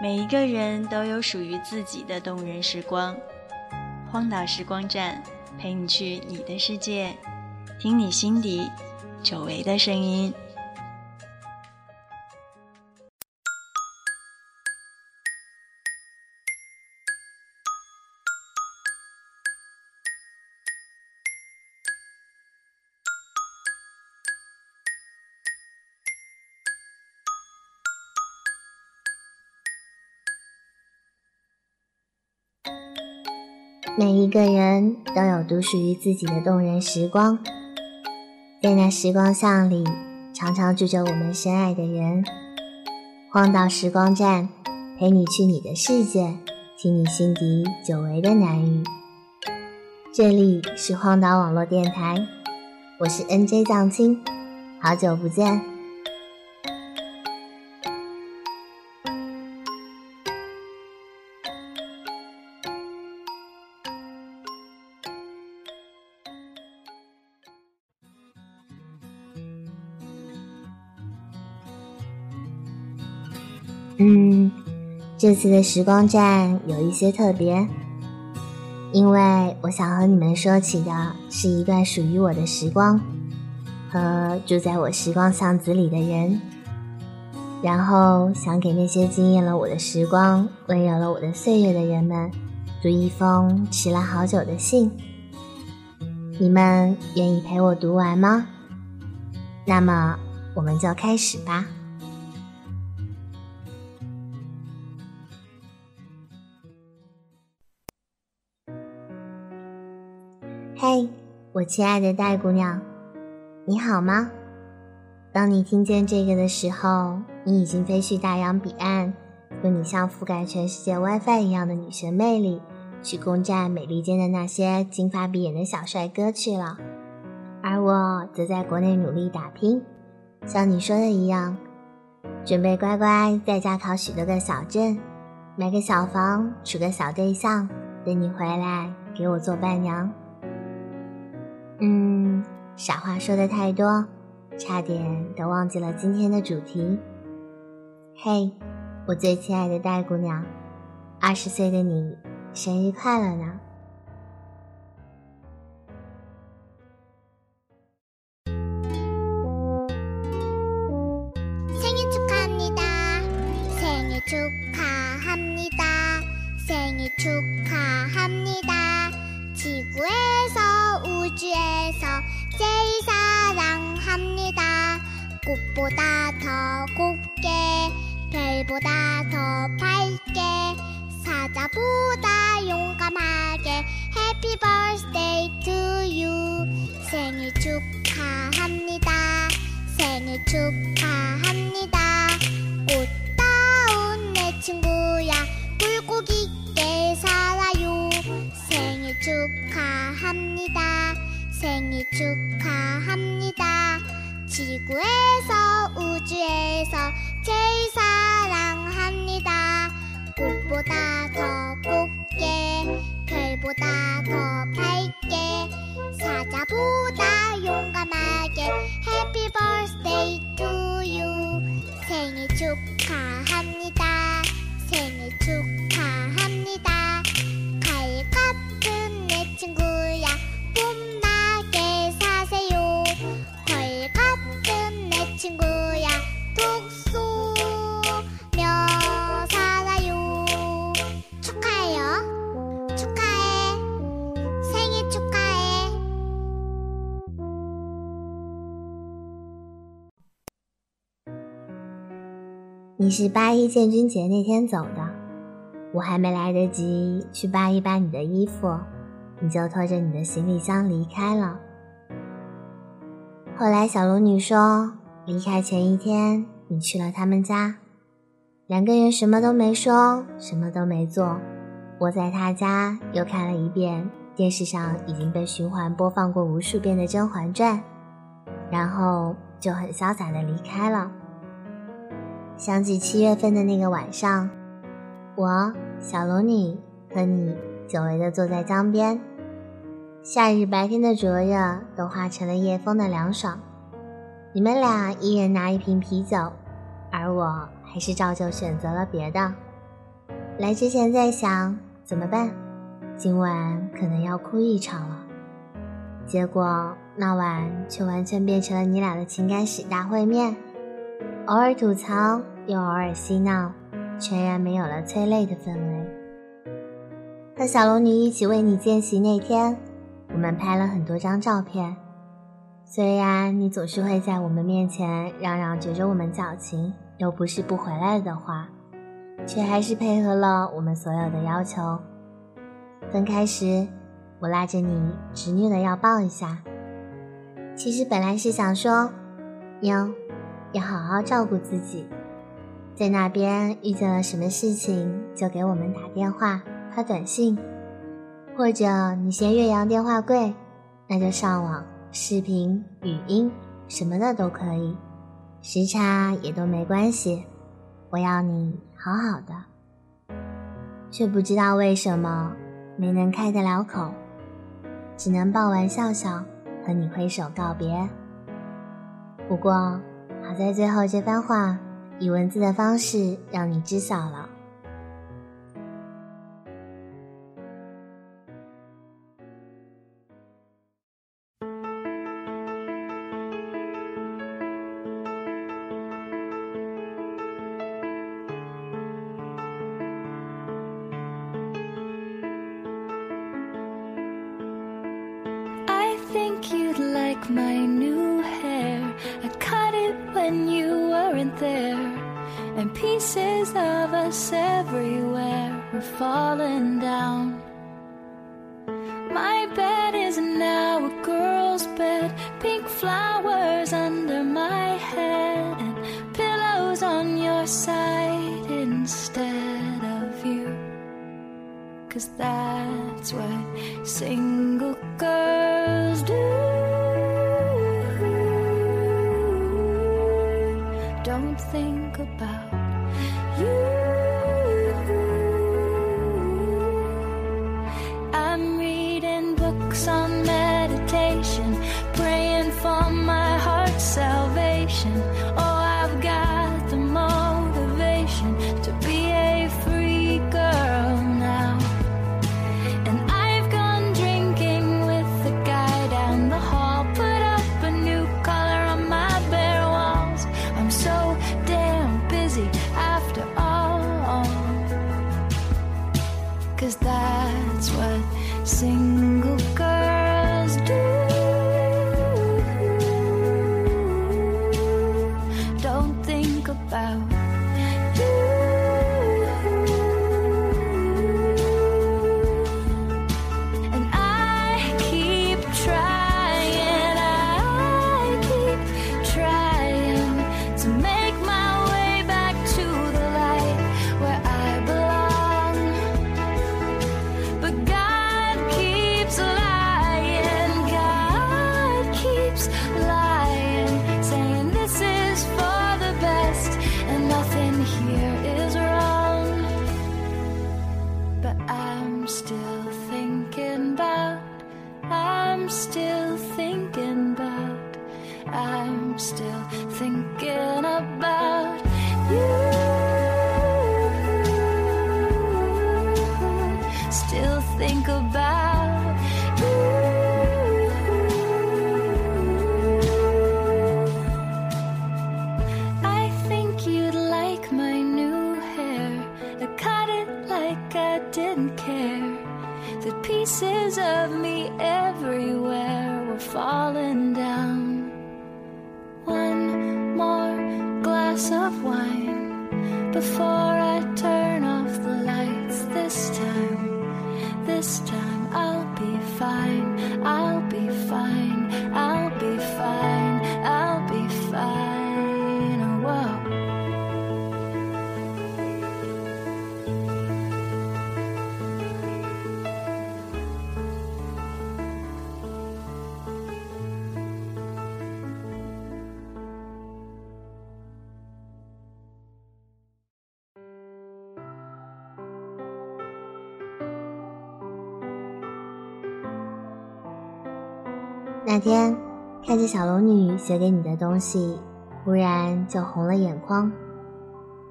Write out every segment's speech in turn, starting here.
每一个人都有属于自己的动人时光。荒岛时光站，陪你去你的世界，听你心底久违的声音。都有独属于自己的动人时光，在那时光巷里，常常住着我们深爱的人。荒岛时光站，陪你去你的世界，听你心底久违的南语。这里是荒岛网络电台，我是 NJ 藏青，好久不见。这次的时光站有一些特别，因为我想和你们说起的是一段属于我的时光，和住在我时光巷子里的人，然后想给那些惊艳了我的时光、温柔了我的岁月的人们，读一封迟了好久的信。你们愿意陪我读完吗？那么我们就开始吧。我亲爱的戴姑娘，你好吗？当你听见这个的时候，你已经飞去大洋彼岸，用你像覆盖全世界 WiFi 一样的女神魅力，去攻占美利坚的那些金发碧眼的小帅哥去了。而我则在国内努力打拼，像你说的一样，准备乖乖在家考许多个小镇，买个小房，处个小对象，等你回来给我做伴娘。嗯，傻话说的太多，差点都忘记了今天的主题。嘿，我最亲爱的戴姑娘，二十岁的你，生日快乐呢！ 꽃보다 더 곱게 별보다 더 밝게 사자보다 용감하게 Happy birthday to you. 생일 축하합니다. 생일 축하합니다. 꽃다운 내 친구야 생일 축하합니다 지구에서 우주에서 제일 사랑합니다. 꽃보다 더 곱게 별보다 더 밝게 사자보다 용감하게 Happy birthday to you 생일 축하합니다. 생일 축하합니다. 가일 같은 내 친구 你是八一建军节那天走的，我还没来得及去扒一扒你的衣服，你就拖着你的行李箱离开了。后来小龙女说。离开前一天，你去了他们家，两个人什么都没说，什么都没做。我在他家又看了一遍电视上已经被循环播放过无数遍的《甄嬛传》，然后就很潇洒的离开了。想起七月份的那个晚上，我小龙女和你久违的坐在江边，夏日白天的灼热都化成了夜风的凉爽。你们俩一人拿一瓶啤酒，而我还是照旧选择了别的。来之前在想怎么办，今晚可能要哭一场了。结果那晚却完全变成了你俩的情感史大会面，偶尔吐槽，又偶尔嬉闹，全然没有了催泪的氛围。和小龙女一起为你见习那天，我们拍了很多张照片。虽然你总是会在我们面前嚷嚷觉着我们矫情，又不是不回来的话，却还是配合了我们所有的要求。分开时，我拉着你执拗的要抱一下。其实本来是想说，妞，要好好照顾自己，在那边遇见了什么事情就给我们打电话、发短信，或者你嫌岳阳电话贵，那就上网。视频、语音什么的都可以，时差也都没关系。我要你好好的，却不知道为什么没能开得了口，只能抱完笑笑和你挥手告别。不过好在最后这番话以文字的方式让你知晓了。think you'd like my new when you weren't there. And pieces of us everywhere were falling down. My bed is now a girl's bed, pink flowers under my head, and pillows on your side instead of you. Cause that's what single girls 深。哦。Pieces of me everywhere were falling down. One more glass of wine before 那天看着小龙女写给你的东西，忽然就红了眼眶。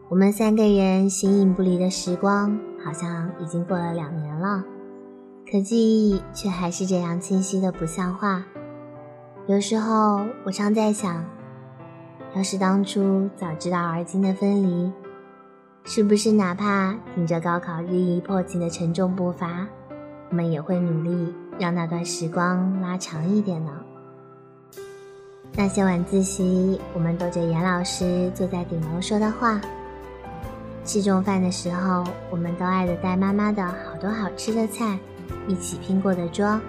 我们三个人形影不离的时光，好像已经过了两年了，可记忆却还是这样清晰的不像话。有时候我常在想，要是当初早知道而今的分离，是不是哪怕挺着高考日益迫近的沉重步伐，我们也会努力让那段时光拉长一点呢？那些晚自习，我们躲着严老师坐在顶楼说的话；吃中饭的时候，我们都爱的带妈妈的好多好吃的菜一起拼过的桌。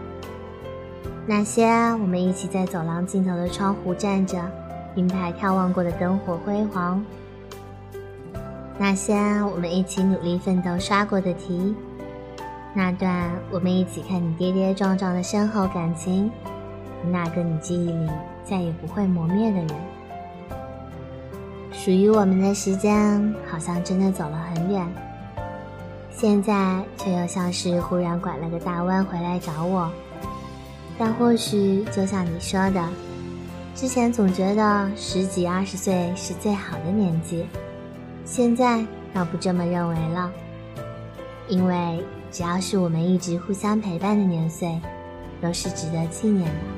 那些我们一起在走廊尽头的窗户站着，并排眺望过的灯火辉煌；那些我们一起努力奋斗刷过的题；那段我们一起看你跌跌撞撞的深厚感情，那个你记忆里再也不会磨灭的人。属于我们的时间，好像真的走了很远，现在却又像是忽然拐了个大弯回来找我。但或许就像你说的，之前总觉得十几二十岁是最好的年纪，现在倒不这么认为了。因为只要是我们一直互相陪伴的年岁，都是值得纪念的。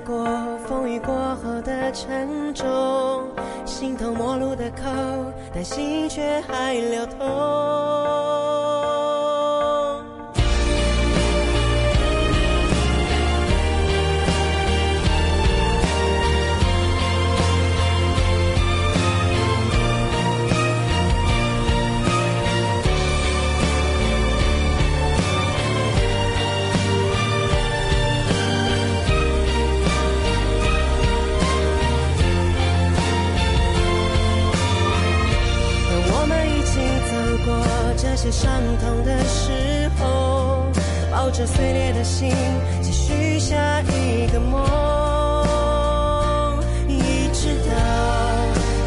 过风雨过后的沉重，形同陌路的口，但心却还流通。抱着碎裂的心，继续下一个梦，一直到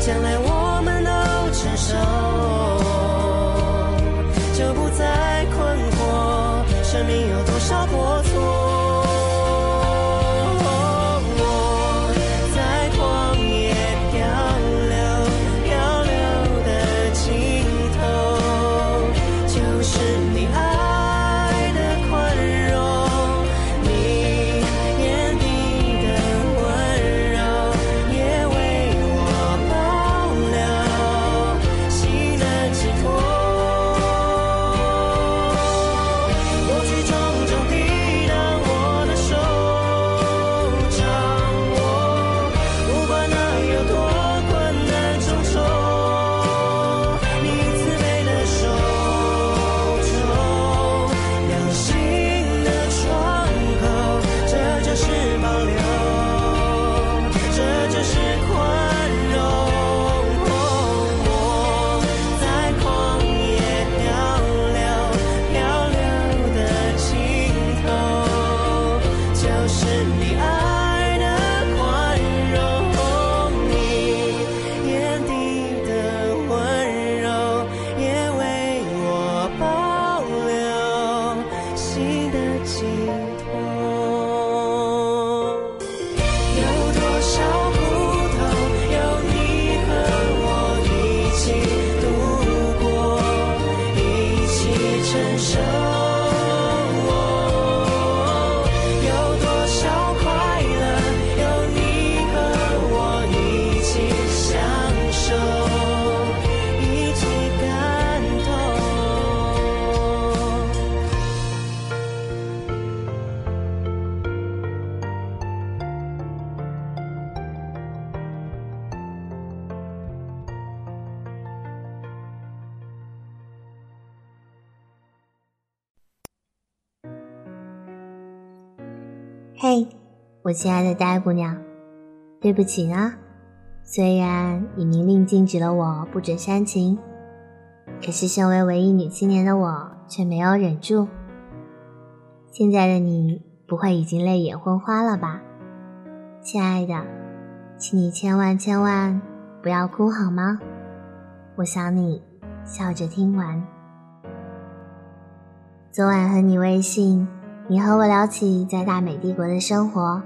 将来我们都成熟，就不再困惑生命有多我亲爱的呆姑娘，对不起呢。虽然你明令禁止了我不准煽情，可是身为文艺女青年的我却没有忍住。现在的你不会已经泪眼昏花了吧？亲爱的，请你千万千万不要哭好吗？我想你，笑着听完。昨晚和你微信。你和我聊起在大美帝国的生活，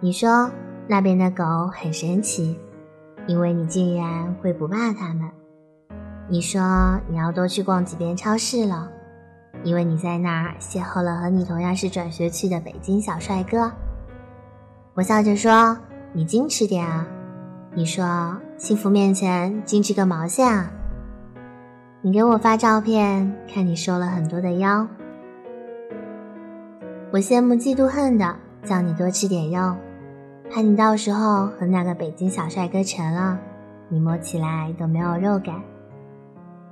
你说那边的狗很神奇，因为你竟然会不怕它们。你说你要多去逛几遍超市了，因为你在那儿邂逅了和你同样是转学去的北京小帅哥。我笑着说你矜持点啊，你说幸福面前矜持个毛线啊。你给我发照片，看你瘦了很多的腰。我羡慕嫉妒恨的叫你多吃点肉，怕你到时候和那个北京小帅哥成了，你摸起来都没有肉感。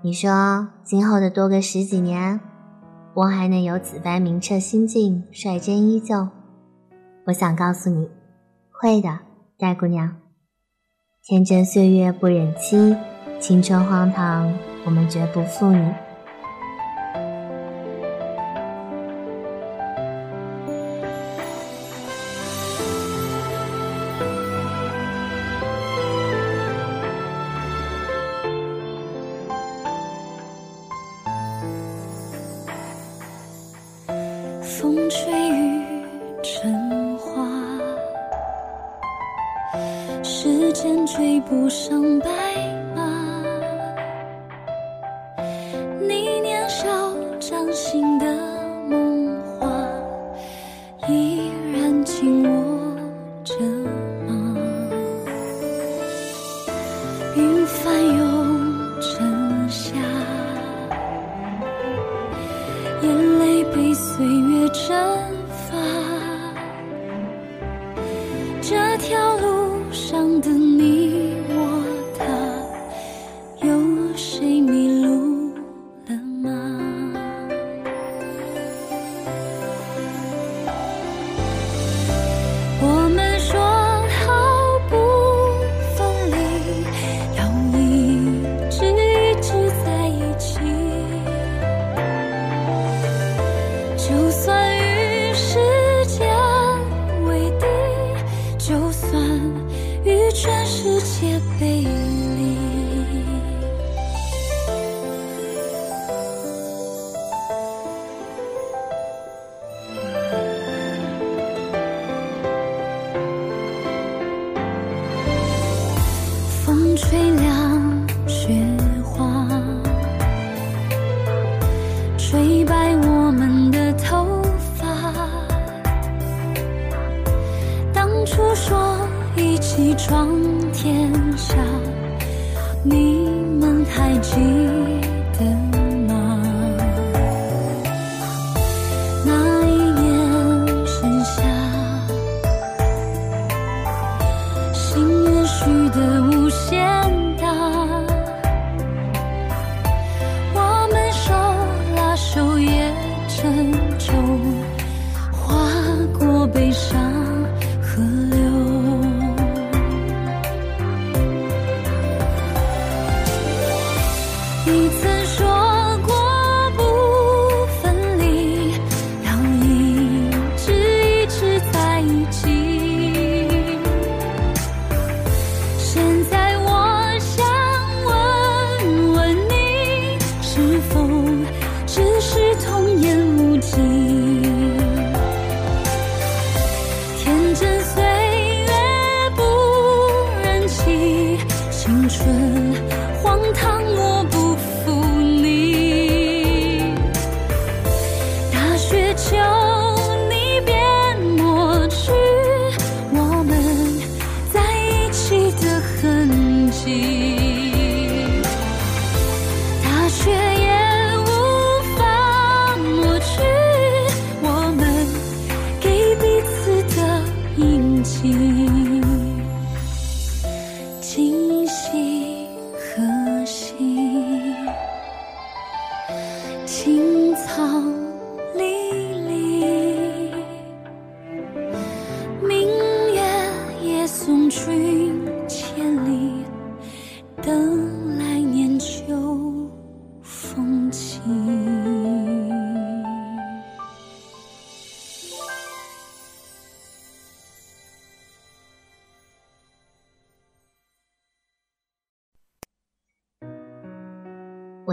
你说今后的多个十几年，我还能有此般明澈心境，率真依旧？我想告诉你，会的，戴姑娘。天真岁月不忍欺，青春荒唐，我们绝不负你。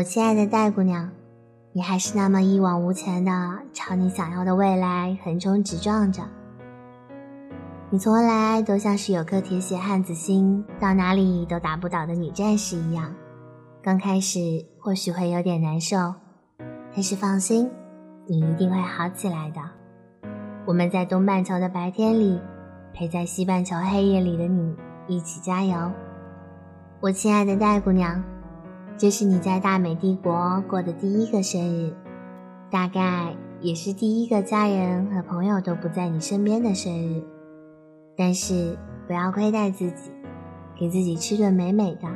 我亲爱的戴姑娘，你还是那么一往无前的朝你想要的未来横冲直撞着。你从来都像是有颗铁血汉子心，到哪里都打不倒的女战士一样。刚开始或许会有点难受，但是放心，你一定会好起来的。我们在东半球的白天里，陪在西半球黑夜里的你一起加油。我亲爱的戴姑娘。这是你在大美帝国过的第一个生日，大概也是第一个家人和朋友都不在你身边的生日。但是不要亏待自己，给自己吃顿美美的。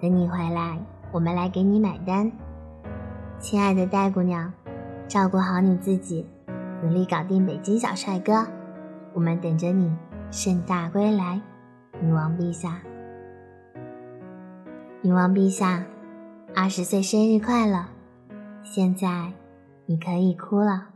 等你回来，我们来给你买单。亲爱的戴姑娘，照顾好你自己，努力搞定北京小帅哥。我们等着你盛大归来，女王陛下。女王陛下。二十岁生日快乐！现在你可以哭了。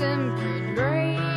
and green brain.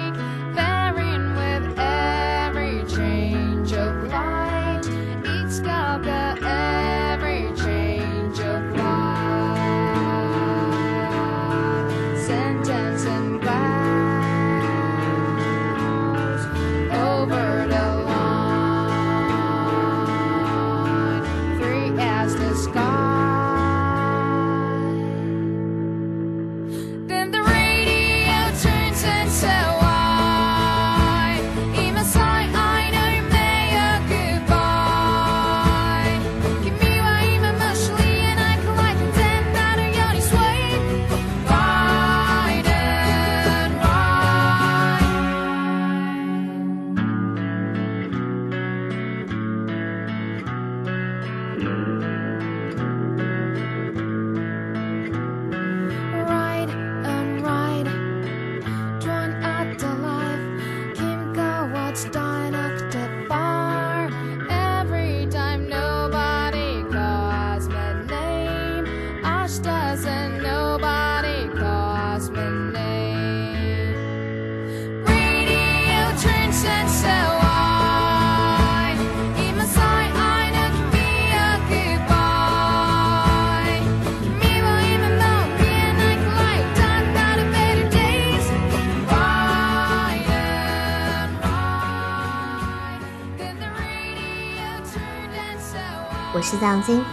藏金。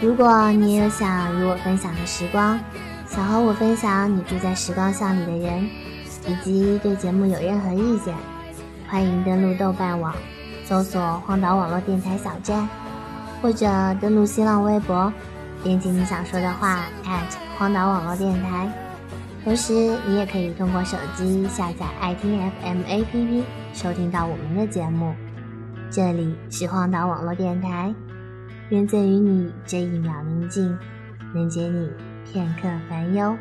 如果你也有想与我分享的时光，想和我分享你住在时光巷里的人，以及对节目有任何意见，欢迎登录豆瓣网，搜索“荒岛网络电台小站”，或者登录新浪微博，编辑你想说的话荒岛网络电台。同时，你也可以通过手机下载爱听 FM APP 收听到我们的节目。这里是荒岛网络电台，愿赠予你这一秒宁静，能解你片刻烦忧。